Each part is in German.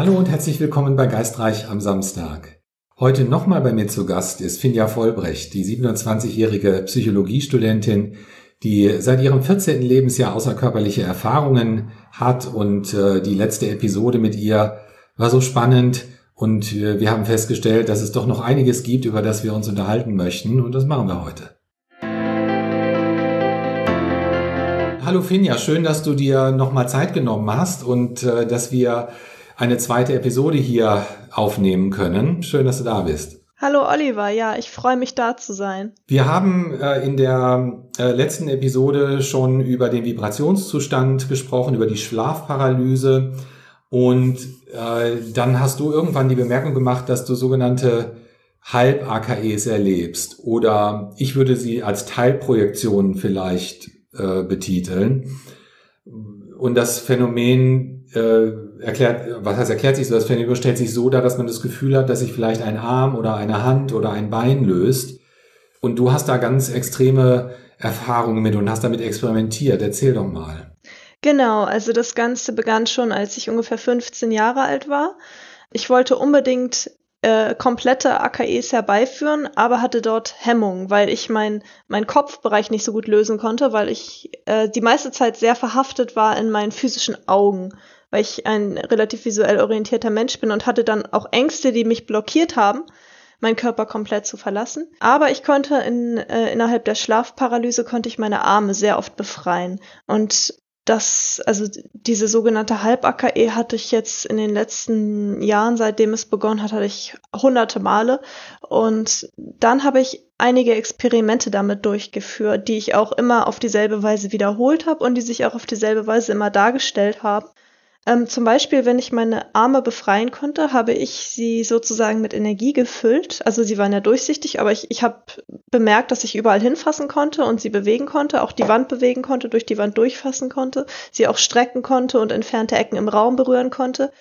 Hallo und herzlich willkommen bei Geistreich am Samstag. Heute nochmal bei mir zu Gast ist Finja Vollbrecht, die 27-jährige Psychologiestudentin, die seit ihrem 14. Lebensjahr außerkörperliche Erfahrungen hat und äh, die letzte Episode mit ihr war so spannend und äh, wir haben festgestellt, dass es doch noch einiges gibt, über das wir uns unterhalten möchten und das machen wir heute. Hallo Finja, schön, dass du dir nochmal Zeit genommen hast und äh, dass wir eine zweite Episode hier aufnehmen können. Schön, dass du da bist. Hallo Oliver, ja, ich freue mich da zu sein. Wir haben äh, in der äh, letzten Episode schon über den Vibrationszustand gesprochen, über die Schlafparalyse und äh, dann hast du irgendwann die Bemerkung gemacht, dass du sogenannte Halb-AKEs erlebst oder ich würde sie als Teilprojektionen vielleicht äh, betiteln. Und das Phänomen äh, erklärt, was heißt erklärt sich so? Das Phänomen stellt sich so dar, dass man das Gefühl hat, dass sich vielleicht ein Arm oder eine Hand oder ein Bein löst. Und du hast da ganz extreme Erfahrungen mit und hast damit experimentiert. Erzähl doch mal. Genau, also das Ganze begann schon, als ich ungefähr 15 Jahre alt war. Ich wollte unbedingt äh, komplette AKEs herbeiführen, aber hatte dort Hemmungen, weil ich mein, mein Kopfbereich nicht so gut lösen konnte, weil ich äh, die meiste Zeit sehr verhaftet war in meinen physischen Augen, weil ich ein relativ visuell orientierter Mensch bin und hatte dann auch Ängste, die mich blockiert haben, meinen Körper komplett zu verlassen. Aber ich konnte in, äh, innerhalb der Schlafparalyse konnte ich meine Arme sehr oft befreien. Und das, also diese sogenannte Halb-AKE hatte ich jetzt in den letzten Jahren, seitdem es begonnen hat, hatte ich hunderte Male. Und dann habe ich einige Experimente damit durchgeführt, die ich auch immer auf dieselbe Weise wiederholt habe und die sich auch auf dieselbe Weise immer dargestellt haben. Ähm, zum Beispiel, wenn ich meine Arme befreien konnte, habe ich sie sozusagen mit Energie gefüllt. Also sie waren ja durchsichtig, aber ich, ich habe bemerkt, dass ich überall hinfassen konnte und sie bewegen konnte, auch die Wand bewegen konnte, durch die Wand durchfassen konnte, sie auch strecken konnte und entfernte Ecken im Raum berühren konnte.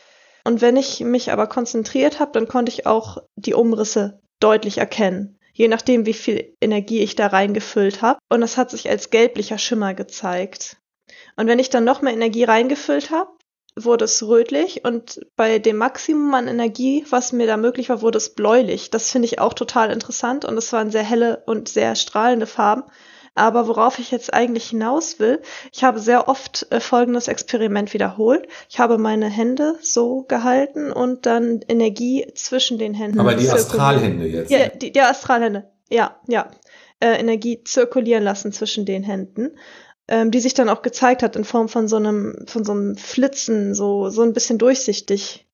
Und wenn ich mich aber konzentriert habe, dann konnte ich auch die Umrisse deutlich erkennen je nachdem, wie viel Energie ich da reingefüllt habe. Und das hat sich als gelblicher Schimmer gezeigt. Und wenn ich dann noch mehr Energie reingefüllt habe, wurde es rötlich und bei dem Maximum an Energie, was mir da möglich war, wurde es bläulich. Das finde ich auch total interessant und es waren sehr helle und sehr strahlende Farben. Aber worauf ich jetzt eigentlich hinaus will, ich habe sehr oft äh, folgendes Experiment wiederholt. Ich habe meine Hände so gehalten und dann Energie zwischen den Händen. Aber die Astralhände jetzt. Ja, die, die Astralhände. Ja, ja. Äh, Energie zirkulieren lassen zwischen den Händen ähm, die sich dann auch gezeigt hat in Form von so einem, von so einem Flitzen, so, so ein bisschen durchsichtig.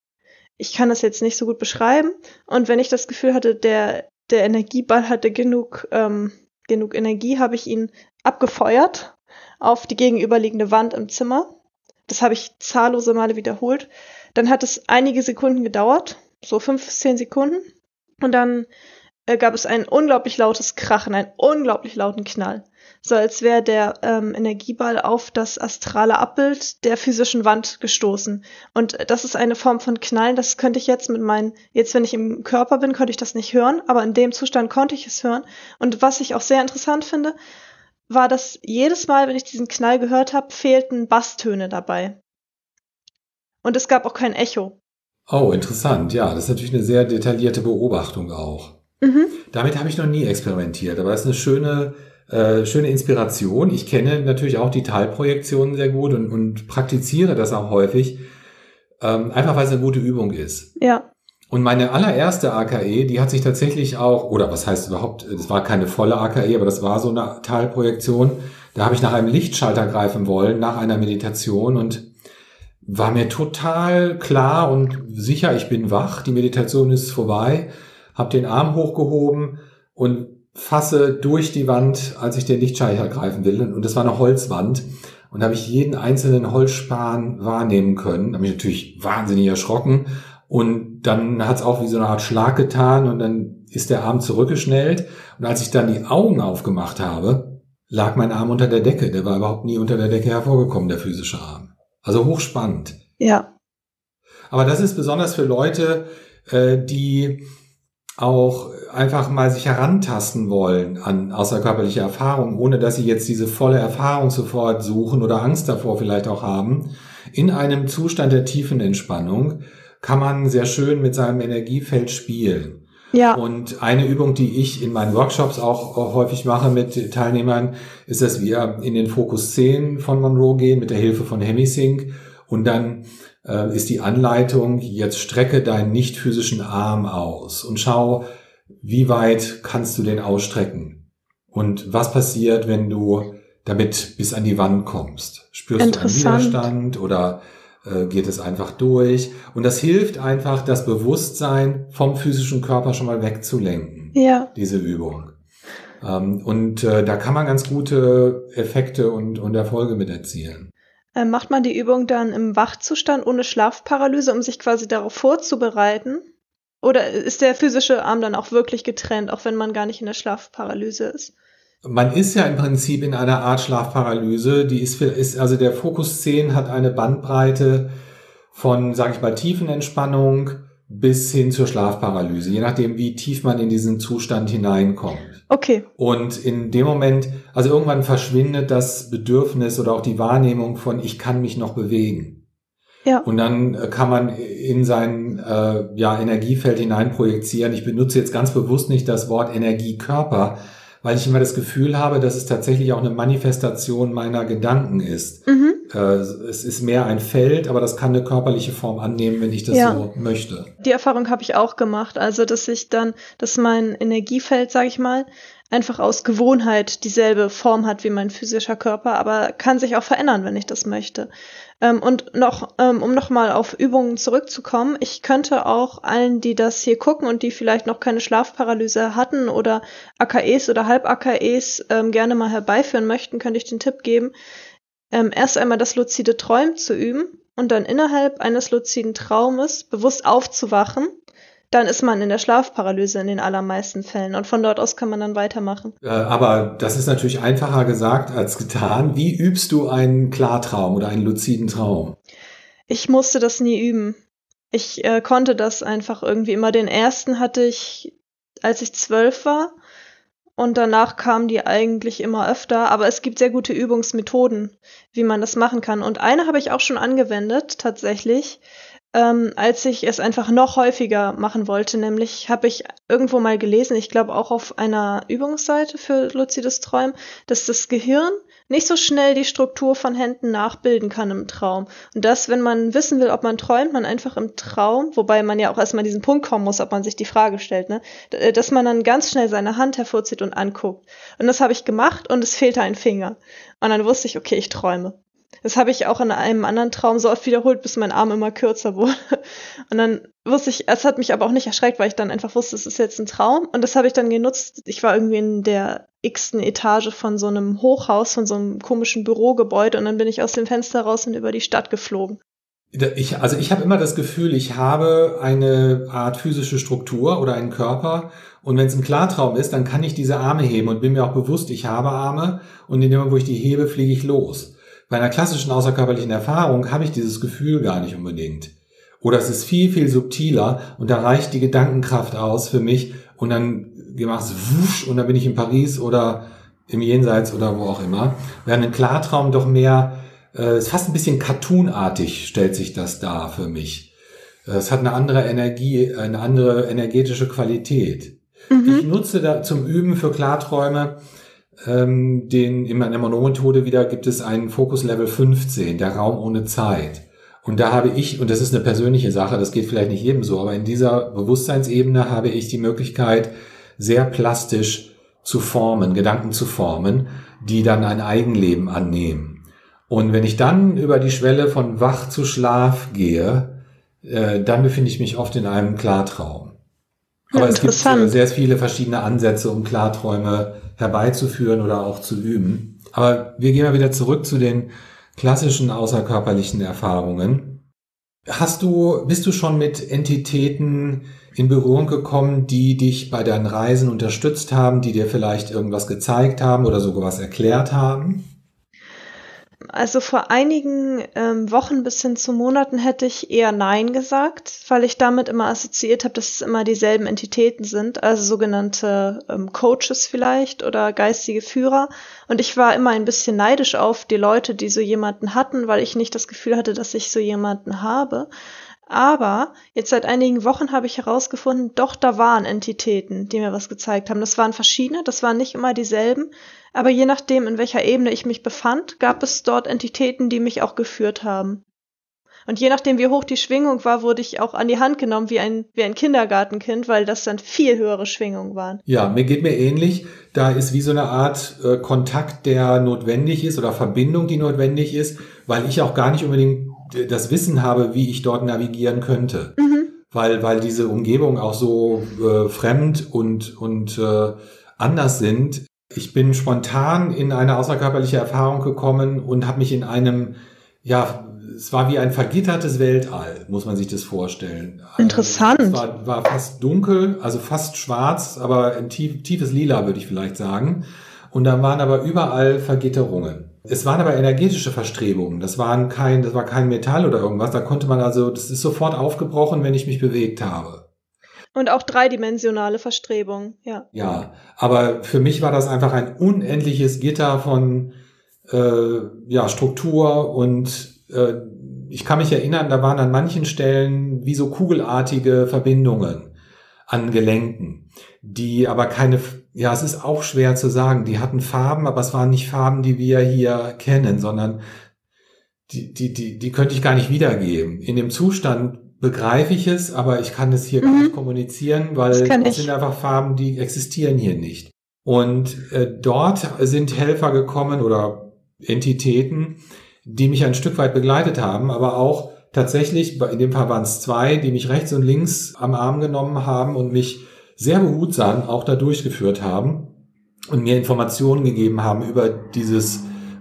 Ich kann das jetzt nicht so gut beschreiben. Und wenn ich das Gefühl hatte, der, der Energieball hatte genug, ähm, genug Energie, habe ich ihn abgefeuert auf die gegenüberliegende Wand im Zimmer. Das habe ich zahllose Male wiederholt. Dann hat es einige Sekunden gedauert, so fünf zehn Sekunden. Und dann gab es ein unglaublich lautes Krachen, einen unglaublich lauten Knall so als wäre der ähm, Energieball auf das astrale Abbild der physischen Wand gestoßen. Und das ist eine Form von Knallen, das könnte ich jetzt mit meinen, jetzt wenn ich im Körper bin, könnte ich das nicht hören, aber in dem Zustand konnte ich es hören. Und was ich auch sehr interessant finde, war, dass jedes Mal, wenn ich diesen Knall gehört habe, fehlten Basstöne dabei. Und es gab auch kein Echo. Oh, interessant. Ja, das ist natürlich eine sehr detaillierte Beobachtung auch. Mhm. Damit habe ich noch nie experimentiert, aber das ist eine schöne äh, schöne Inspiration. Ich kenne natürlich auch die Teilprojektionen sehr gut und, und praktiziere das auch häufig, ähm, einfach weil es eine gute Übung ist. Ja. Und meine allererste AKE, die hat sich tatsächlich auch, oder was heißt überhaupt, es war keine volle AKE, aber das war so eine Teilprojektion. Da habe ich nach einem Lichtschalter greifen wollen, nach einer Meditation und war mir total klar und sicher, ich bin wach, die Meditation ist vorbei, habe den Arm hochgehoben und fasse durch die Wand, als ich den Lichtschalter greifen will. Und das war eine Holzwand. Und da habe ich jeden einzelnen Holzspan wahrnehmen können. Da habe ich natürlich wahnsinnig erschrocken. Und dann hat es auch wie so eine Art Schlag getan und dann ist der Arm zurückgeschnellt. Und als ich dann die Augen aufgemacht habe, lag mein Arm unter der Decke. Der war überhaupt nie unter der Decke hervorgekommen, der physische Arm. Also hochspannend. Ja. Aber das ist besonders für Leute, äh, die auch einfach mal sich herantasten wollen an außerkörperliche Erfahrungen, ohne dass sie jetzt diese volle Erfahrung sofort suchen oder Angst davor vielleicht auch haben, in einem Zustand der tiefen Entspannung kann man sehr schön mit seinem Energiefeld spielen. Ja. Und eine Übung, die ich in meinen Workshops auch, auch häufig mache mit Teilnehmern, ist, dass wir in den Fokus 10 von Monroe gehen mit der Hilfe von Hemisync und dann äh, ist die Anleitung, jetzt strecke deinen nicht physischen Arm aus und schau, wie weit kannst du den ausstrecken und was passiert, wenn du damit bis an die Wand kommst. Spürst du einen Widerstand oder äh, geht es einfach durch. Und das hilft einfach, das Bewusstsein vom physischen Körper schon mal wegzulenken. Ja. Diese Übung. Ähm, und äh, da kann man ganz gute Effekte und, und Erfolge mit erzielen. Äh, macht man die Übung dann im Wachzustand ohne Schlafparalyse, um sich quasi darauf vorzubereiten? Oder ist der physische Arm dann auch wirklich getrennt, auch wenn man gar nicht in der Schlafparalyse ist? Man ist ja im Prinzip in einer Art Schlafparalyse. Die ist, ist also der Fokus 10 hat eine Bandbreite von, sage ich mal, Tiefenentspannung bis hin zur Schlafparalyse, je nachdem, wie tief man in diesen Zustand hineinkommt. Okay. Und in dem Moment, also irgendwann verschwindet das Bedürfnis oder auch die Wahrnehmung von, ich kann mich noch bewegen. Ja. Und dann kann man in sein äh, ja, Energiefeld hineinprojizieren. Ich benutze jetzt ganz bewusst nicht das Wort Energiekörper, weil ich immer das Gefühl habe, dass es tatsächlich auch eine Manifestation meiner Gedanken ist. Mhm. Äh, es ist mehr ein Feld, aber das kann eine körperliche Form annehmen, wenn ich das ja. so möchte. Die Erfahrung habe ich auch gemacht, also dass ich dann, dass mein Energiefeld, sage ich mal, einfach aus Gewohnheit dieselbe Form hat wie mein physischer Körper, aber kann sich auch verändern, wenn ich das möchte. Ähm, und noch, ähm, um nochmal auf Übungen zurückzukommen, ich könnte auch allen, die das hier gucken und die vielleicht noch keine Schlafparalyse hatten oder AKEs oder Halb-AKEs ähm, gerne mal herbeiführen möchten, könnte ich den Tipp geben, ähm, erst einmal das luzide Träumen zu üben und dann innerhalb eines luziden Traumes bewusst aufzuwachen dann ist man in der Schlafparalyse in den allermeisten Fällen. Und von dort aus kann man dann weitermachen. Äh, aber das ist natürlich einfacher gesagt als getan. Wie übst du einen Klartraum oder einen luziden Traum? Ich musste das nie üben. Ich äh, konnte das einfach irgendwie immer. Den ersten hatte ich, als ich zwölf war. Und danach kamen die eigentlich immer öfter. Aber es gibt sehr gute Übungsmethoden, wie man das machen kann. Und eine habe ich auch schon angewendet, tatsächlich ähm, als ich es einfach noch häufiger machen wollte. Nämlich habe ich irgendwo mal gelesen, ich glaube auch auf einer Übungsseite für luzides Träumen, dass das Gehirn nicht so schnell die Struktur von Händen nachbilden kann im Traum. Und das, wenn man wissen will, ob man träumt, man einfach im Traum, wobei man ja auch erstmal an diesen Punkt kommen muss, ob man sich die Frage stellt, ne, äh, dass man dann ganz schnell seine Hand hervorzieht und anguckt. Und das habe ich gemacht und es fehlte ein Finger. Und dann wusste ich, okay, ich träume. Das habe ich auch in einem anderen Traum so oft wiederholt, bis mein Arm immer kürzer wurde. Und dann wusste ich, es hat mich aber auch nicht erschreckt, weil ich dann einfach wusste, es ist jetzt ein Traum. Und das habe ich dann genutzt. Ich war irgendwie in der x-ten Etage von so einem Hochhaus, von so einem komischen Bürogebäude und dann bin ich aus dem Fenster raus und über die Stadt geflogen. Ich, also ich habe immer das Gefühl, ich habe eine Art physische Struktur oder einen Körper und wenn es ein Klartraum ist, dann kann ich diese Arme heben und bin mir auch bewusst, ich habe Arme und in dem Moment, wo ich die hebe, fliege ich los. Bei einer klassischen außerkörperlichen Erfahrung habe ich dieses Gefühl gar nicht unbedingt. Oder es ist viel, viel subtiler und da reicht die Gedankenkraft aus für mich und dann gemacht es wusch und dann bin ich in Paris oder im Jenseits oder wo auch immer. Während ein Klartraum doch mehr, äh, ist fast ein bisschen cartoonartig stellt sich das dar für mich. Es hat eine andere Energie, eine andere energetische Qualität. Mhm. Ich nutze da zum Üben für Klarträume ähm, den, in der Monomethode wieder gibt es einen Fokus Level 15, der Raum ohne Zeit. Und da habe ich, und das ist eine persönliche Sache, das geht vielleicht nicht jedem so, aber in dieser Bewusstseinsebene habe ich die Möglichkeit, sehr plastisch zu formen, Gedanken zu formen, die dann ein Eigenleben annehmen. Und wenn ich dann über die Schwelle von Wach zu Schlaf gehe, äh, dann befinde ich mich oft in einem Klartraum. Aber es gibt äh, sehr viele verschiedene Ansätze, um Klarträume herbeizuführen oder auch zu üben. Aber wir gehen mal wieder zurück zu den klassischen außerkörperlichen Erfahrungen. Hast du, bist du schon mit Entitäten in Berührung gekommen, die dich bei deinen Reisen unterstützt haben, die dir vielleicht irgendwas gezeigt haben oder sogar was erklärt haben? Also vor einigen ähm, Wochen bis hin zu Monaten hätte ich eher Nein gesagt, weil ich damit immer assoziiert habe, dass es immer dieselben Entitäten sind, also sogenannte ähm, Coaches vielleicht oder geistige Führer. Und ich war immer ein bisschen neidisch auf die Leute, die so jemanden hatten, weil ich nicht das Gefühl hatte, dass ich so jemanden habe. Aber jetzt seit einigen Wochen habe ich herausgefunden, doch, da waren Entitäten, die mir was gezeigt haben. Das waren verschiedene, das waren nicht immer dieselben, aber je nachdem, in welcher Ebene ich mich befand, gab es dort Entitäten, die mich auch geführt haben. Und je nachdem, wie hoch die Schwingung war, wurde ich auch an die Hand genommen wie ein, wie ein Kindergartenkind, weil das dann viel höhere Schwingungen waren. Ja, mir geht mir ähnlich. Da ist wie so eine Art äh, Kontakt, der notwendig ist oder Verbindung, die notwendig ist, weil ich auch gar nicht unbedingt das Wissen habe, wie ich dort navigieren könnte. Mhm. Weil, weil diese Umgebungen auch so äh, fremd und, und äh, anders sind. Ich bin spontan in eine außerkörperliche Erfahrung gekommen und habe mich in einem ja, es war wie ein vergittertes Weltall, muss man sich das vorstellen. Interessant. Es war, war fast dunkel, also fast schwarz, aber ein tief, tiefes Lila, würde ich vielleicht sagen. Und da waren aber überall Vergitterungen. Es waren aber energetische Verstrebungen. Das waren kein, das war kein Metall oder irgendwas. Da konnte man also, das ist sofort aufgebrochen, wenn ich mich bewegt habe. Und auch dreidimensionale Verstrebungen, ja. Ja, aber für mich war das einfach ein unendliches Gitter von äh, ja, Struktur und äh, ich kann mich erinnern, da waren an manchen Stellen wie so kugelartige Verbindungen an Gelenken, die aber keine, ja, es ist auch schwer zu sagen, die hatten Farben, aber es waren nicht Farben, die wir hier kennen, sondern die, die, die, die könnte ich gar nicht wiedergeben. In dem Zustand begreife ich es, aber ich kann es hier mhm. nicht kommunizieren, weil es sind einfach Farben, die existieren hier nicht. Und äh, dort sind Helfer gekommen oder Entitäten, die mich ein Stück weit begleitet haben, aber auch tatsächlich, in dem Fall waren es zwei, die mich rechts und links am Arm genommen haben und mich sehr behutsam auch da durchgeführt haben und mir Informationen gegeben haben über dieses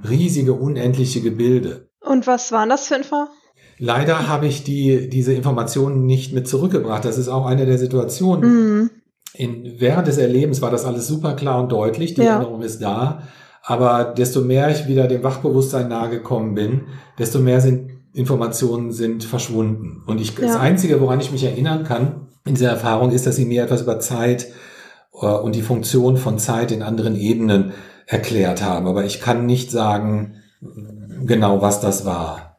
riesige, unendliche Gebilde. Und was waren das für Info? Leider habe ich die, diese Informationen nicht mit zurückgebracht. Das ist auch eine der Situationen. Mhm. In, während des Erlebens war das alles super klar und deutlich. Die ja. Erinnerung ist da. Aber desto mehr ich wieder dem Wachbewusstsein nahegekommen bin, desto mehr sind Informationen sind verschwunden. Und ich, ja. das Einzige, woran ich mich erinnern kann in dieser Erfahrung, ist, dass sie mir etwas über Zeit äh, und die Funktion von Zeit in anderen Ebenen erklärt haben. Aber ich kann nicht sagen, genau was das war.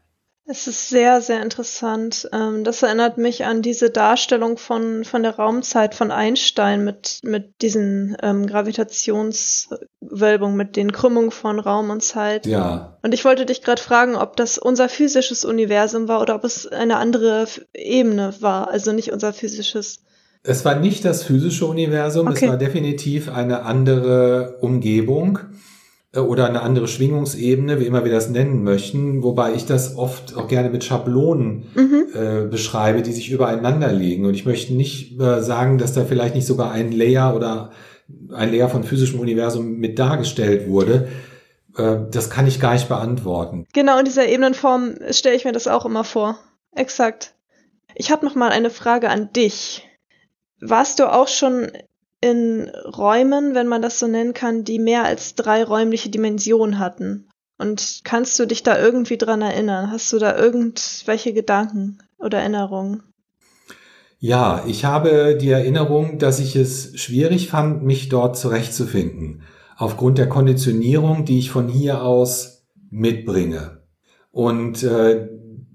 Es ist sehr, sehr interessant. Ähm, das erinnert mich an diese Darstellung von, von der Raumzeit von Einstein mit, mit diesen ähm, Gravitationswölbungen, mit den Krümmungen von Raum und Zeit. Ja. Und ich wollte dich gerade fragen, ob das unser physisches Universum war oder ob es eine andere Ebene war, also nicht unser physisches. Es war nicht das physische Universum, okay. es war definitiv eine andere Umgebung. Äh, oder eine andere Schwingungsebene, wie immer wir das nennen möchten, wobei ich das oft auch gerne mit Schablonen mhm. äh, beschreibe, die sich übereinander legen. Und ich möchte nicht äh, sagen, dass da vielleicht nicht sogar ein Layer oder ein Layer von physischem Universum mit dargestellt wurde. Äh, das kann ich gar nicht beantworten. Genau, in dieser Ebenenform stelle ich mir das auch immer vor. Exakt. Ich habe noch mal eine Frage an dich. Warst du auch schon in Räumen, wenn man das so nennen kann, die mehr als drei räumliche Dimensionen hatten. Und kannst du dich da irgendwie dran erinnern? Hast du da irgendwelche Gedanken oder Erinnerungen? Ja, ich habe die Erinnerung, dass ich es schwierig fand, mich dort zurechtzufinden. Aufgrund der Konditionierung, die ich von hier aus mitbringe. Und äh,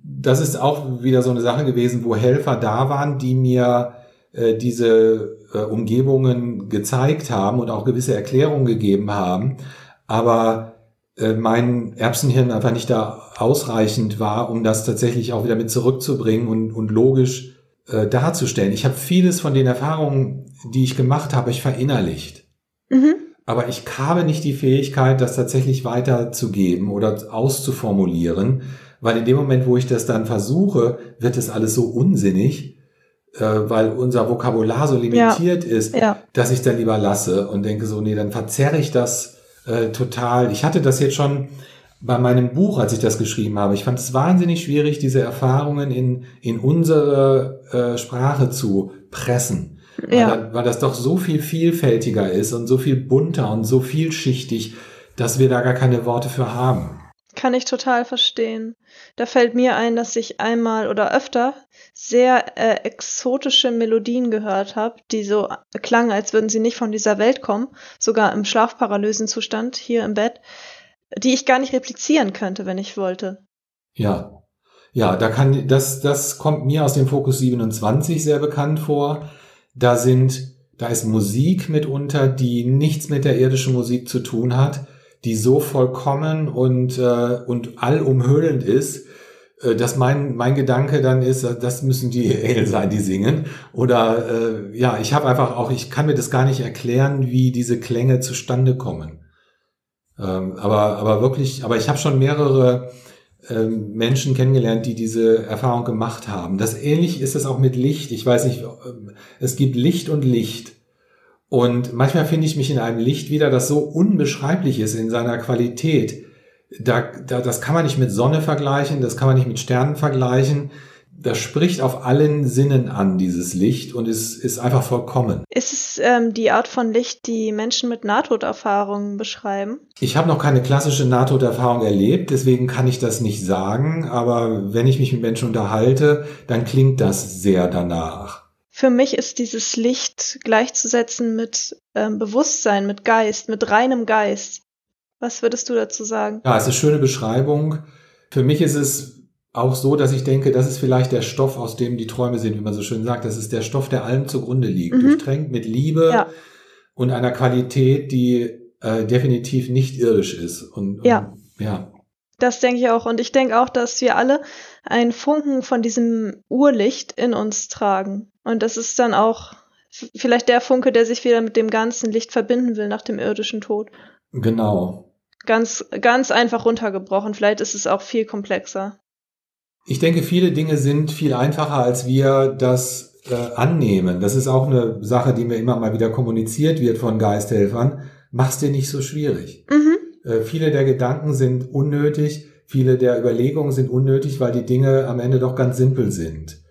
das ist auch wieder so eine Sache gewesen, wo Helfer da waren, die mir diese äh, Umgebungen gezeigt haben und auch gewisse Erklärungen gegeben haben, aber äh, mein Erbsenhirn einfach nicht da ausreichend war, um das tatsächlich auch wieder mit zurückzubringen und, und logisch äh, darzustellen. Ich habe vieles von den Erfahrungen, die ich gemacht habe, ich verinnerlicht. Mhm. Aber ich habe nicht die Fähigkeit, das tatsächlich weiterzugeben oder auszuformulieren, weil in dem Moment, wo ich das dann versuche, wird es alles so unsinnig, äh, weil unser Vokabular so limitiert ja. ist, ja. dass ich dann lieber lasse und denke so, nee, dann verzerre ich das äh, total. Ich hatte das jetzt schon bei meinem Buch, als ich das geschrieben habe. Ich fand es wahnsinnig schwierig, diese Erfahrungen in, in unsere äh, Sprache zu pressen. Ja. Weil, weil das doch so viel vielfältiger ist und so viel bunter und so vielschichtig, dass wir da gar keine Worte für haben. Kann ich total verstehen. Da fällt mir ein, dass ich einmal oder öfter sehr äh, exotische Melodien gehört habe, die so klangen, als würden sie nicht von dieser Welt kommen, sogar im schlafparalysen Zustand hier im Bett, die ich gar nicht replizieren könnte, wenn ich wollte. Ja. Ja, da kann, das, das kommt mir aus dem Fokus 27 sehr bekannt vor. Da sind, da ist Musik mitunter, die nichts mit der irdischen Musik zu tun hat, die so vollkommen und, äh, und allumhüllend ist, äh, dass mein, mein Gedanke dann ist, das müssen die Engel sein, die singen. Oder äh, ja, ich habe einfach auch, ich kann mir das gar nicht erklären, wie diese Klänge zustande kommen. Ähm, aber, aber wirklich, aber ich habe schon mehrere ähm, Menschen kennengelernt, die diese Erfahrung gemacht haben. Das ähnlich ist es auch mit Licht. Ich weiß nicht, ähm, es gibt Licht und Licht. Und manchmal finde ich mich in einem Licht wieder, das so unbeschreiblich ist in seiner Qualität. Da, da, das kann man nicht mit Sonne vergleichen, das kann man nicht mit Sternen vergleichen das spricht auf allen Sinnen an, dieses Licht, und es ist einfach vollkommen. Ist es ähm, die Art von Licht, die Menschen mit Nahtoderfahrungen beschreiben? Ich habe noch keine klassische Nahtoderfahrung erlebt, deswegen kann ich das nicht sagen, aber wenn ich mich mit Menschen unterhalte, dann klingt das sehr danach. Für mich ist dieses Licht gleichzusetzen mit ähm, Bewusstsein, mit Geist, mit reinem Geist. Was würdest du dazu sagen? Ja, es ist eine schöne Beschreibung. Für mich ist es auch so, dass ich denke, das ist vielleicht der Stoff, aus dem die Träume sind, wie man so schön sagt. Das ist der Stoff, der allem zugrunde liegt. Mhm. Durchtränkt mit Liebe ja. und einer Qualität, die äh, definitiv nicht irdisch ist. Und, ja. Und, ja. Das denke ich auch. Und ich denke auch, dass wir alle einen Funken von diesem Urlicht in uns tragen. Und das ist dann auch vielleicht der Funke, der sich wieder mit dem ganzen Licht verbinden will nach dem irdischen Tod. Genau. Ganz, ganz einfach runtergebrochen. Vielleicht ist es auch viel komplexer. Ich denke, viele Dinge sind viel einfacher, als wir das äh, annehmen. Das ist auch eine Sache, die mir immer mal wieder kommuniziert wird von Geisthelfern. Mach's dir nicht so schwierig. Mhm. Äh, viele der Gedanken sind unnötig, viele der Überlegungen sind unnötig, weil die Dinge am Ende doch ganz simpel sind.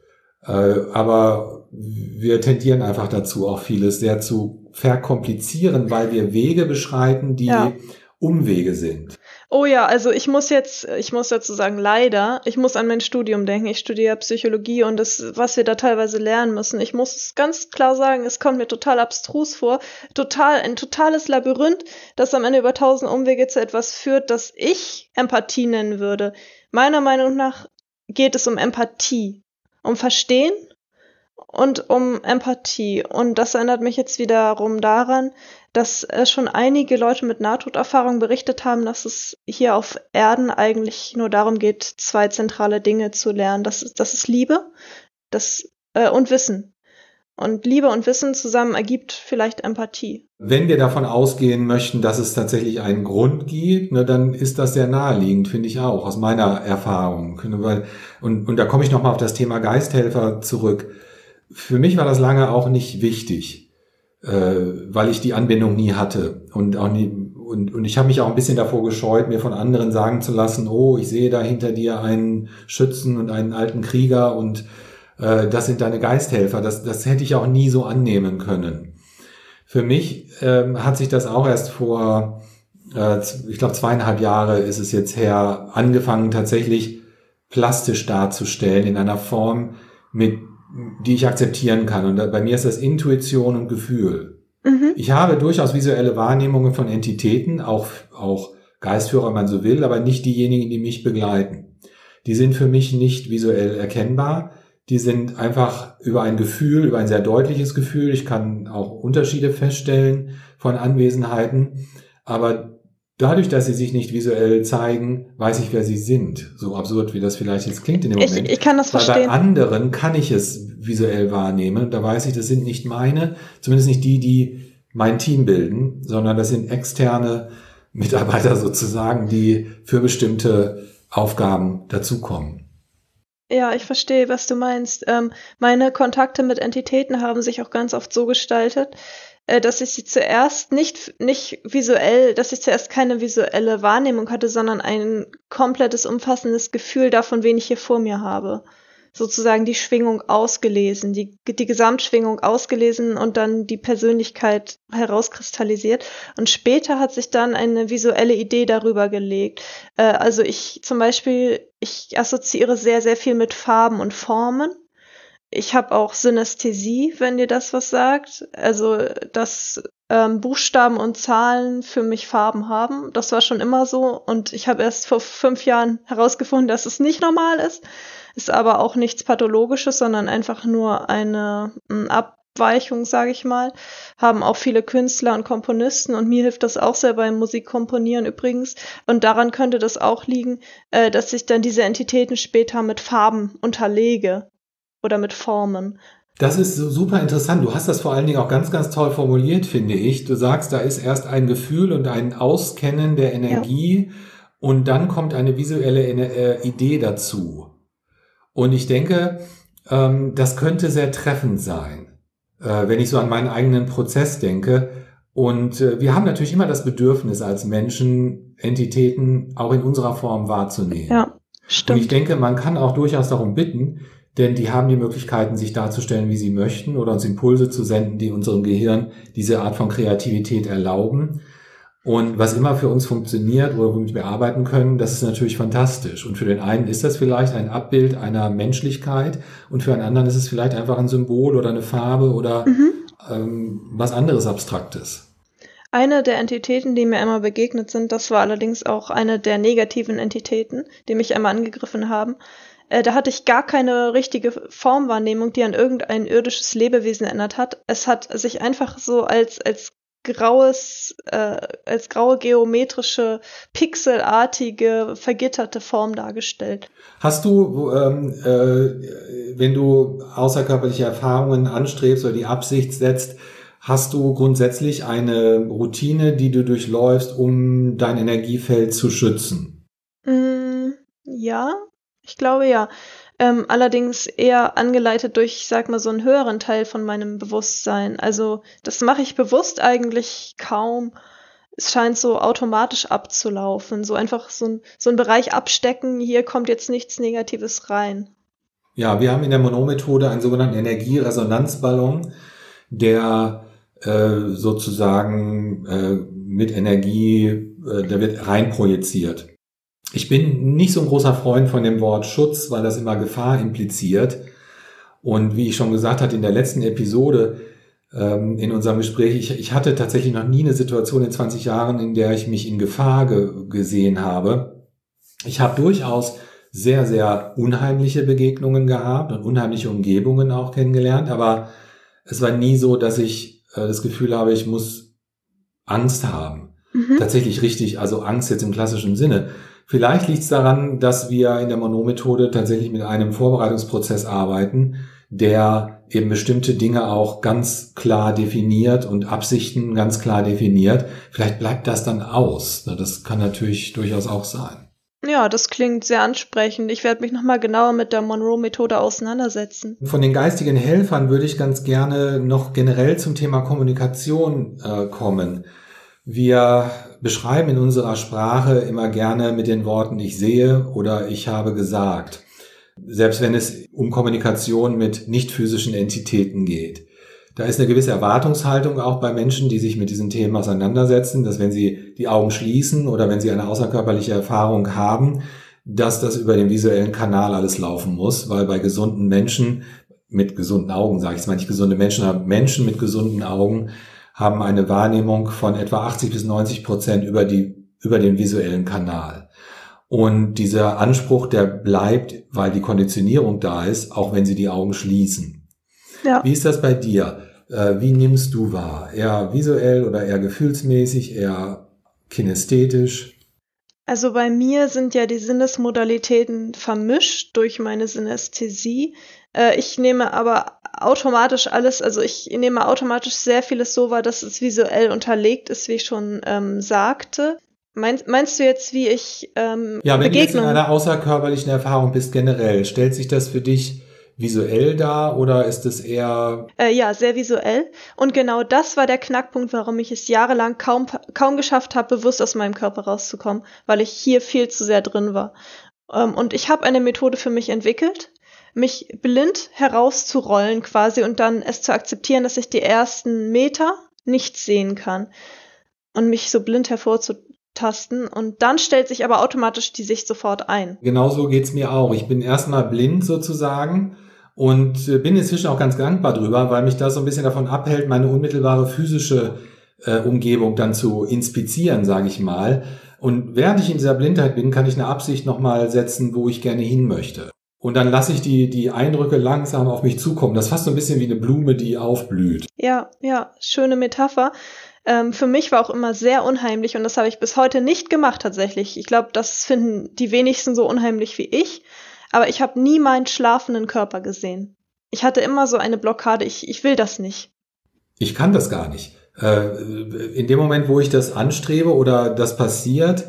Äh, aber wir tendieren einfach dazu, auch vieles sehr zu verkomplizieren, weil wir Wege beschreiten, die ja. Umwege sind. Oh ja, also ich muss jetzt, ich muss dazu sagen, leider, ich muss an mein Studium denken. Ich studiere Psychologie und das, was wir da teilweise lernen müssen, ich muss ganz klar sagen, es kommt mir total abstrus vor. Total, ein totales Labyrinth, das am Ende über tausend Umwege zu etwas führt, das ich Empathie nennen würde. Meiner Meinung nach geht es um Empathie. Um Verstehen und um Empathie. Und das erinnert mich jetzt wiederum daran, dass äh, schon einige Leute mit Nahtoderfahrung berichtet haben, dass es hier auf Erden eigentlich nur darum geht, zwei zentrale Dinge zu lernen. Das ist, das ist Liebe das, äh, und Wissen. Und Liebe und Wissen zusammen ergibt vielleicht Empathie. Wenn wir davon ausgehen möchten, dass es tatsächlich einen Grund gibt, ne, dann ist das sehr naheliegend, finde ich auch, aus meiner Erfahrung. Und, und da komme ich nochmal auf das Thema Geisthelfer zurück. Für mich war das lange auch nicht wichtig äh, weil ich die Anbindung nie hatte und auch nie und, und ich habe mich auch ein bisschen davor gescheut, mir von anderen sagen zu lassen, oh, ich sehe da hinter dir einen Schützen und einen alten Krieger und äh, das sind deine Geisthelfer. Das, das hätte ich auch nie so annehmen können. Für mich ähm, hat sich das auch erst vor, äh, ich glaube, zweieinhalb Jahre ist es jetzt her, angefangen tatsächlich plastisch darzustellen in einer Form, mit die ich akzeptieren kann. Und bei mir ist das Intuition und Gefühl. Mhm. Ich habe durchaus visuelle Wahrnehmungen von Entitäten, auch, auch Geistführer, wenn man so will, aber nicht diejenigen, die mich begleiten. Die sind für mich nicht visuell erkennbar. Die sind einfach über ein Gefühl, über ein sehr deutliches Gefühl. Ich kann auch Unterschiede feststellen von Anwesenheiten. Aber dadurch, dass sie sich nicht visuell zeigen, weiß ich, wer sie sind. So absurd, wie das vielleicht jetzt klingt in dem Moment. Ich, ich kann das Weil verstehen. Bei anderen kann ich es visuell wahrnehmen. Da weiß ich, das sind nicht meine, zumindest nicht die, die mein Team bilden, sondern das sind externe Mitarbeiter sozusagen, die für bestimmte Aufgaben dazukommen. Ja, ich verstehe, was du meinst. Ähm, meine Kontakte mit Entitäten haben sich auch ganz oft so gestaltet, äh, dass ich sie zuerst nicht, nicht visuell, dass ich zuerst keine visuelle Wahrnehmung hatte, sondern ein komplettes, umfassendes Gefühl davon, wen ich hier vor mir habe. Sozusagen die Schwingung ausgelesen, die, die Gesamtschwingung ausgelesen und dann die Persönlichkeit herauskristallisiert. Und später hat sich dann eine visuelle Idee darüber gelegt. Äh, also ich zum Beispiel, ich assoziiere sehr, sehr viel mit Farben und Formen ich habe auch Synästhesie, wenn dir das was sagt. Also das ähm, Buchstaben und Zahlen für mich Farben haben. Das war schon immer so und ich habe erst vor fünf Jahren herausgefunden, dass es nicht normal ist. Ist aber auch nichts Pathologisches, sondern einfach nur eine, eine Abweichung, sage ich mal. Haben auch viele Künstler und Komponisten und mir hilft das auch sehr beim Musikkomponieren übrigens. Und daran könnte das auch liegen, äh, dass ich dann diese Entitäten später mit Farben unterlege oder mit Formen. Das ist super interessant. Du hast das vor allen Dingen auch ganz, ganz toll formuliert, finde ich. Du sagst, da ist erst ein Gefühl und ein Auskennen der Energie ja. und dann kommt eine visuelle äh, Idee dazu. Und ich denke, ähm, das könnte sehr treffend sein, äh, wenn ich so an meinen eigenen Prozess denke. Und äh, wir haben natürlich immer das Bedürfnis als Menschen, Entitäten auch in unserer Form wahrzunehmen. Ja, stimmt. Und ich denke, man kann auch durchaus darum bitten, denn die haben die Möglichkeiten, sich darzustellen, wie sie möchten oder uns Impulse zu senden, die unserem Gehirn diese Art von Kreativität erlauben. Und was immer für uns funktioniert oder womit wir arbeiten können, das ist natürlich fantastisch. Und für den einen ist das vielleicht ein Abbild einer Menschlichkeit und für einen anderen ist es vielleicht einfach ein Symbol oder eine Farbe oder mhm. ähm, was anderes Abstraktes. Eine der Entitäten, die mir einmal begegnet sind, das war allerdings auch eine der negativen Entitäten, die mich einmal angegriffen haben. Äh, da hatte ich gar keine richtige Formwahrnehmung, die an irgendein irdisches Lebewesen erinnert hat. Es hat sich einfach so als, als graues, äh, als graue geometrische, pixelartige, vergitterte Form dargestellt. Hast du, ähm, äh, wenn du außerkörperliche Erfahrungen anstrebst oder die Absicht setzt, hast du grundsätzlich eine Routine, die du durchläufst, um dein Energiefeld zu schützen? Mm, ja, ich glaube ja. Ähm, allerdings eher angeleitet durch, sag mal, so einen höheren Teil von meinem Bewusstsein. Also das mache ich bewusst eigentlich kaum. Es scheint so automatisch abzulaufen. So einfach so ein, so ein Bereich abstecken, hier kommt jetzt nichts Negatives rein. Ja, wir haben in der Mono-Methode einen sogenannten Energieresonanzballon, der äh, sozusagen äh, mit Energie, äh, der wird reinprojiziert. Ich bin nicht so ein großer Freund von dem Wort Schutz, weil das immer Gefahr impliziert. Und wie ich schon gesagt hatte in der letzten Episode ähm, in unserem Gespräch, ich, ich, hatte tatsächlich noch nie eine Situation in 20 Jahren, in der ich mich in Gefahr ge gesehen habe. Ich habe durchaus sehr, sehr unheimliche Begegnungen gehabt und unheimliche Umgebungen auch kennengelernt, aber es war nie so, dass ich äh, das Gefühl habe, ich muss Angst haben. Mhm. Tatsächlich richtig, also Angst jetzt im klassischen Sinne. Vielleicht liegt es daran, dass wir in der Mono-Methode tatsächlich mit einem Vorbereitungsprozess arbeiten, der eben bestimmte Dinge auch ganz klar definiert und Absichten ganz klar definiert. Vielleicht bleibt das dann aus. Das kann natürlich durchaus auch sein. Ja, das klingt sehr ansprechend. Ich werde mich nochmal genauer mit der Monroe-Methode auseinandersetzen. Von den geistigen Helfern würde ich ganz gerne noch generell zum Thema Kommunikation äh, kommen. Wir beschreiben in unserer Sprache immer gerne mit den Worten ich sehe oder ich habe gesagt. Selbst wenn es um Kommunikation mit nicht physischen Entitäten geht. Da ist eine gewisse Erwartungshaltung auch bei Menschen, die sich mit diesem Thema auseinandersetzen, dass wenn sie die Augen schließen oder wenn sie eine außerkörperliche Erfahrung haben, dass das über den visuellen Kanal alles laufen muss, weil bei gesunden Menschen mit gesunden Augen, sage ich es mal nicht gesunde Menschen, aber Menschen mit gesunden Augen haben eine Wahrnehmung von etwa 80 bis 90 Prozent über die, über den visuellen Kanal. Und dieser Anspruch, der bleibt, weil die Konditionierung da ist, auch wenn sie die Augen schließen. Ja. Wie ist das bei dir? Äh, wie nimmst du wahr? Eher visuell oder eher gefühlsmäßig, eher kinästhetisch? Also bei mir sind ja die Sinnesmodalitäten vermischt durch meine Synästhesie. Äh, ich nehme aber automatisch alles, also ich nehme automatisch sehr vieles so wahr, dass es visuell unterlegt ist, wie ich schon ähm, sagte. Meinst, meinst du jetzt, wie ich ähm, Ja, wenn Begegnung du jetzt in einer außerkörperlichen Erfahrung bist generell, stellt sich das für dich visuell dar oder ist es eher äh, ja sehr visuell und genau das war der Knackpunkt, warum ich es jahrelang kaum kaum geschafft habe, bewusst aus meinem Körper rauszukommen, weil ich hier viel zu sehr drin war. Ähm, und ich habe eine Methode für mich entwickelt, mich blind herauszurollen quasi und dann es zu akzeptieren, dass ich die ersten Meter nichts sehen kann und mich so blind hervorzutasten und dann stellt sich aber automatisch die Sicht sofort ein. Genauso geht's mir auch. Ich bin erstmal blind sozusagen und äh, bin inzwischen auch ganz dankbar drüber, weil mich das so ein bisschen davon abhält, meine unmittelbare physische äh, Umgebung dann zu inspizieren, sage ich mal. Und während ich in dieser Blindheit bin, kann ich eine Absicht nochmal setzen, wo ich gerne hin möchte. Und dann lasse ich die, die Eindrücke langsam auf mich zukommen. Das ist fast so ein bisschen wie eine Blume, die aufblüht. Ja, ja, schöne Metapher. Ähm, für mich war auch immer sehr unheimlich und das habe ich bis heute nicht gemacht tatsächlich. Ich glaube, das finden die wenigsten so unheimlich wie ich. Aber ich habe nie meinen schlafenden Körper gesehen. Ich hatte immer so eine Blockade, ich, ich will das nicht. Ich kann das gar nicht. Äh, in dem Moment, wo ich das anstrebe oder das passiert,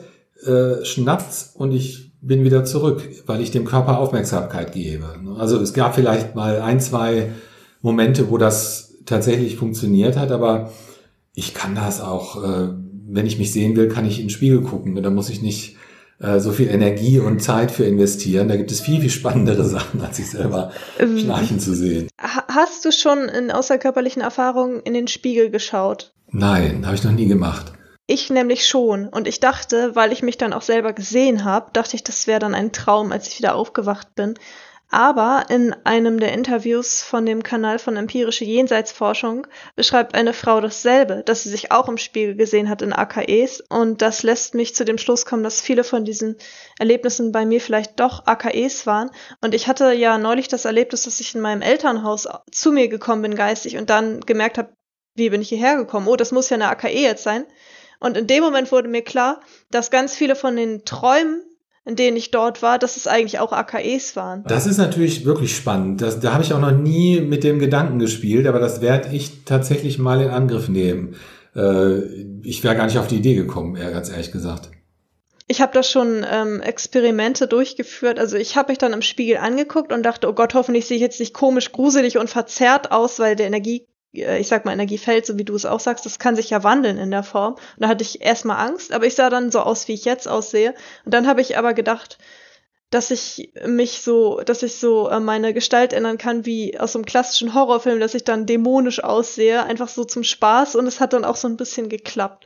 äh, schnappt's und ich bin wieder zurück, weil ich dem Körper Aufmerksamkeit gebe. Also es gab vielleicht mal ein, zwei Momente, wo das tatsächlich funktioniert hat, aber ich kann das auch, äh, wenn ich mich sehen will, kann ich in den Spiegel gucken. Da muss ich nicht äh, so viel Energie und Zeit für investieren. Da gibt es viel, viel spannendere Sachen, als sich selber ähm, schnarchen zu sehen. Hast du schon in außerkörperlichen Erfahrungen in den Spiegel geschaut? Nein, habe ich noch nie gemacht. Ich nämlich schon. Und ich dachte, weil ich mich dann auch selber gesehen habe, dachte ich, das wäre dann ein Traum, als ich wieder aufgewacht bin. Aber in einem der Interviews von dem Kanal von Empirische Jenseitsforschung beschreibt eine Frau dasselbe, dass sie sich auch im Spiegel gesehen hat in AKEs. Und das lässt mich zu dem Schluss kommen, dass viele von diesen Erlebnissen bei mir vielleicht doch AKEs waren. Und ich hatte ja neulich das Erlebnis, dass ich in meinem Elternhaus zu mir gekommen bin geistig und dann gemerkt habe, wie bin ich hierher gekommen? Oh, das muss ja eine AKE jetzt sein. Und in dem Moment wurde mir klar, dass ganz viele von den Träumen, in denen ich dort war, dass es eigentlich auch AKEs waren. Das ist natürlich wirklich spannend. Das, da habe ich auch noch nie mit dem Gedanken gespielt, aber das werde ich tatsächlich mal in Angriff nehmen. Äh, ich wäre gar nicht auf die Idee gekommen, eher ganz ehrlich gesagt. Ich habe da schon ähm, Experimente durchgeführt. Also ich habe mich dann im Spiegel angeguckt und dachte, oh Gott, hoffentlich sehe ich jetzt nicht komisch, gruselig und verzerrt aus, weil der Energie ich sag mal, Energiefeld, so wie du es auch sagst, das kann sich ja wandeln in der Form. Und da hatte ich erstmal Angst, aber ich sah dann so aus, wie ich jetzt aussehe. Und dann habe ich aber gedacht, dass ich mich so, dass ich so äh, meine Gestalt ändern kann wie aus so einem klassischen Horrorfilm, dass ich dann dämonisch aussehe, einfach so zum Spaß und es hat dann auch so ein bisschen geklappt.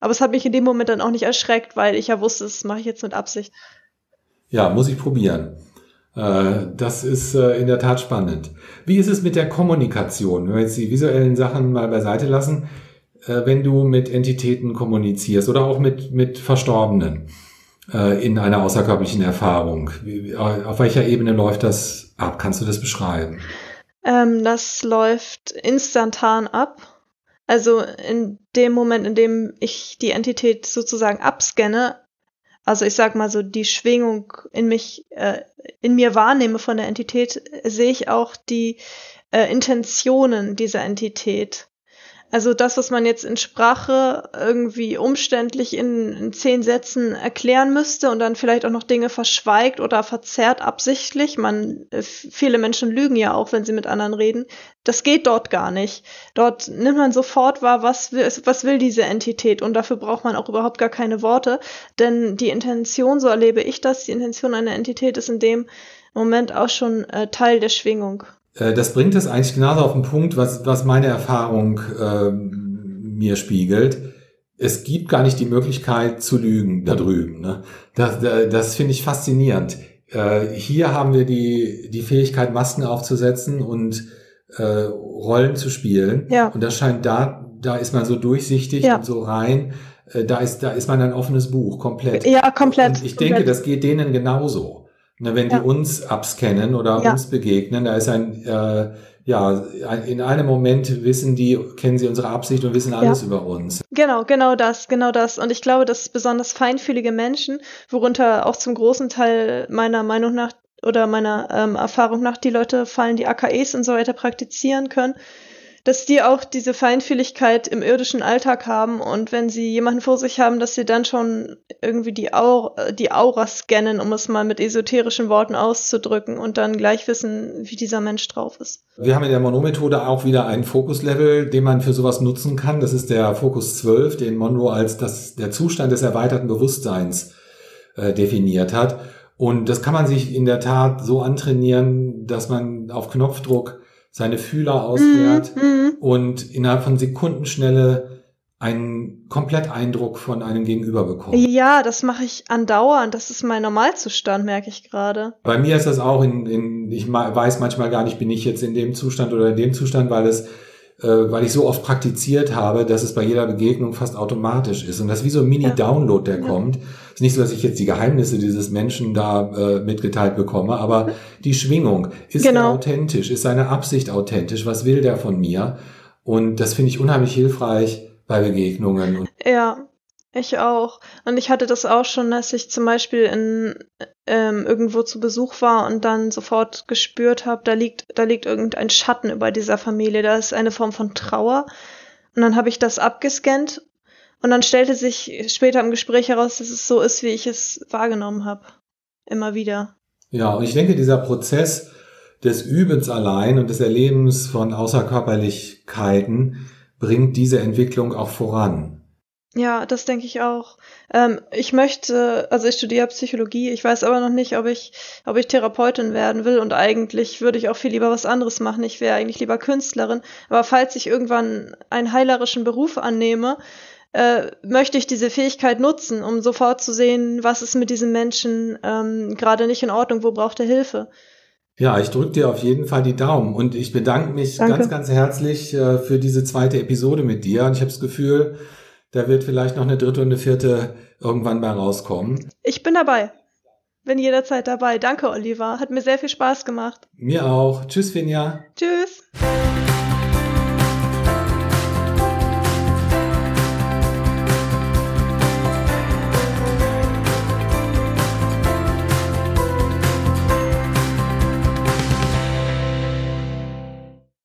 Aber es hat mich in dem Moment dann auch nicht erschreckt, weil ich ja wusste, das mache ich jetzt mit Absicht. Ja, muss ich probieren. Äh, das ist äh, in der Tat spannend. Wie ist es mit der Kommunikation? Wenn wir jetzt die visuellen Sachen mal beiseite lassen, äh, wenn du mit Entitäten kommunizierst oder auch mit, mit Verstorbenen in einer außerkörperlichen Erfahrung, auf welcher Ebene läuft das ab? Kannst du das beschreiben? Ähm, das läuft instantan ab. Also in dem Moment, in dem ich die Entität sozusagen abscanne, also ich sag mal so, die Schwingung in mich, äh, in mir wahrnehme von der Entität, sehe ich auch die äh, Intentionen dieser Entität. Also das, was man jetzt in Sprache irgendwie umständlich in, in, zehn Sätzen erklären müsste und dann vielleicht auch noch Dinge verschweigt oder verzerrt absichtlich. Man, viele Menschen lügen ja auch, wenn sie mit anderen reden. Das geht dort gar nicht. Dort nimmt man sofort wahr, was will, was will diese Entität und dafür braucht man auch überhaupt gar keine Worte, denn die Intention, so erlebe ich das, die Intention einer Entität ist in dem Moment auch schon äh, Teil der Schwingung. Äh, das bringt es eigentlich genauso auf den Punkt, was, was meine Erfahrung äh, mir spiegelt. Es gibt gar nicht die Möglichkeit zu lügen da drüben. Ne? Das, das finde ich faszinierend. Äh, hier haben wir die, die Fähigkeit, Masken aufzusetzen und äh, Rollen zu spielen. Ja. Und das scheint da, da ist man so durchsichtig ja. und so rein. Äh, da ist, da ist man ein offenes Buch, komplett. Ja, komplett. Und ich komplett. denke, das geht denen genauso. Ne, wenn ja. die uns abscannen oder ja. uns begegnen, da ist ein, äh, ja, in einem Moment wissen die, kennen sie unsere Absicht und wissen alles ja. über uns. Genau, genau das, genau das. Und ich glaube, dass besonders feinfühlige Menschen, worunter auch zum großen Teil meiner Meinung nach oder meiner ähm, Erfahrung nach die Leute fallen, die AKEs und so weiter praktizieren können, dass die auch diese Feinfühligkeit im irdischen Alltag haben und wenn sie jemanden vor sich haben, dass sie dann schon irgendwie die, Aura, die Aura scannen, um es mal mit esoterischen Worten auszudrücken und dann gleich wissen, wie dieser Mensch drauf ist. Wir haben in der Monroe-Methode auch wieder einen Fokuslevel, den man für sowas nutzen kann. Das ist der Fokus 12, den Monroe als das, der Zustand des erweiterten Bewusstseins äh, definiert hat. Und das kann man sich in der Tat so antrainieren, dass man auf Knopfdruck seine Fühler ausfährt mhm, mhm. und innerhalb von Sekundenschnelle einen Kompletteindruck von einem Gegenüber bekommt. Ja, das mache ich andauernd. Das ist mein Normalzustand, merke ich gerade. Bei mir ist das auch in, in, ich weiß manchmal gar nicht, bin ich jetzt in dem Zustand oder in dem Zustand, weil es äh, weil ich so oft praktiziert habe, dass es bei jeder Begegnung fast automatisch ist. Und das ist wie so ein Mini-Download, der ja. kommt. Es ist nicht so, dass ich jetzt die Geheimnisse dieses Menschen da äh, mitgeteilt bekomme, aber die Schwingung, ist genau. er authentisch, ist seine Absicht authentisch, was will der von mir? Und das finde ich unheimlich hilfreich bei Begegnungen. Ja, ich auch. Und ich hatte das auch schon, dass ich zum Beispiel in ähm, irgendwo zu Besuch war und dann sofort gespürt habe, da liegt, da liegt irgendein Schatten über dieser Familie. Da ist eine Form von Trauer. Und dann habe ich das abgescannt und dann stellte sich später im Gespräch heraus, dass es so ist, wie ich es wahrgenommen habe. Immer wieder. Ja, und ich denke, dieser Prozess des Übens allein und des Erlebens von Außerkörperlichkeiten bringt diese Entwicklung auch voran. Ja, das denke ich auch. Ähm, ich möchte, also ich studiere Psychologie, ich weiß aber noch nicht, ob ich, ob ich Therapeutin werden will und eigentlich würde ich auch viel lieber was anderes machen. Ich wäre eigentlich lieber Künstlerin. Aber falls ich irgendwann einen heilerischen Beruf annehme, äh, möchte ich diese Fähigkeit nutzen, um sofort zu sehen, was ist mit diesem Menschen ähm, gerade nicht in Ordnung, wo braucht er Hilfe. Ja, ich drücke dir auf jeden Fall die Daumen und ich bedanke mich Danke. ganz, ganz herzlich äh, für diese zweite Episode mit dir. Und ich habe das Gefühl, da wird vielleicht noch eine dritte und eine vierte irgendwann mal rauskommen. Ich bin dabei. Bin jederzeit dabei. Danke, Oliver. Hat mir sehr viel Spaß gemacht. Mir auch. Tschüss, Finja. Tschüss.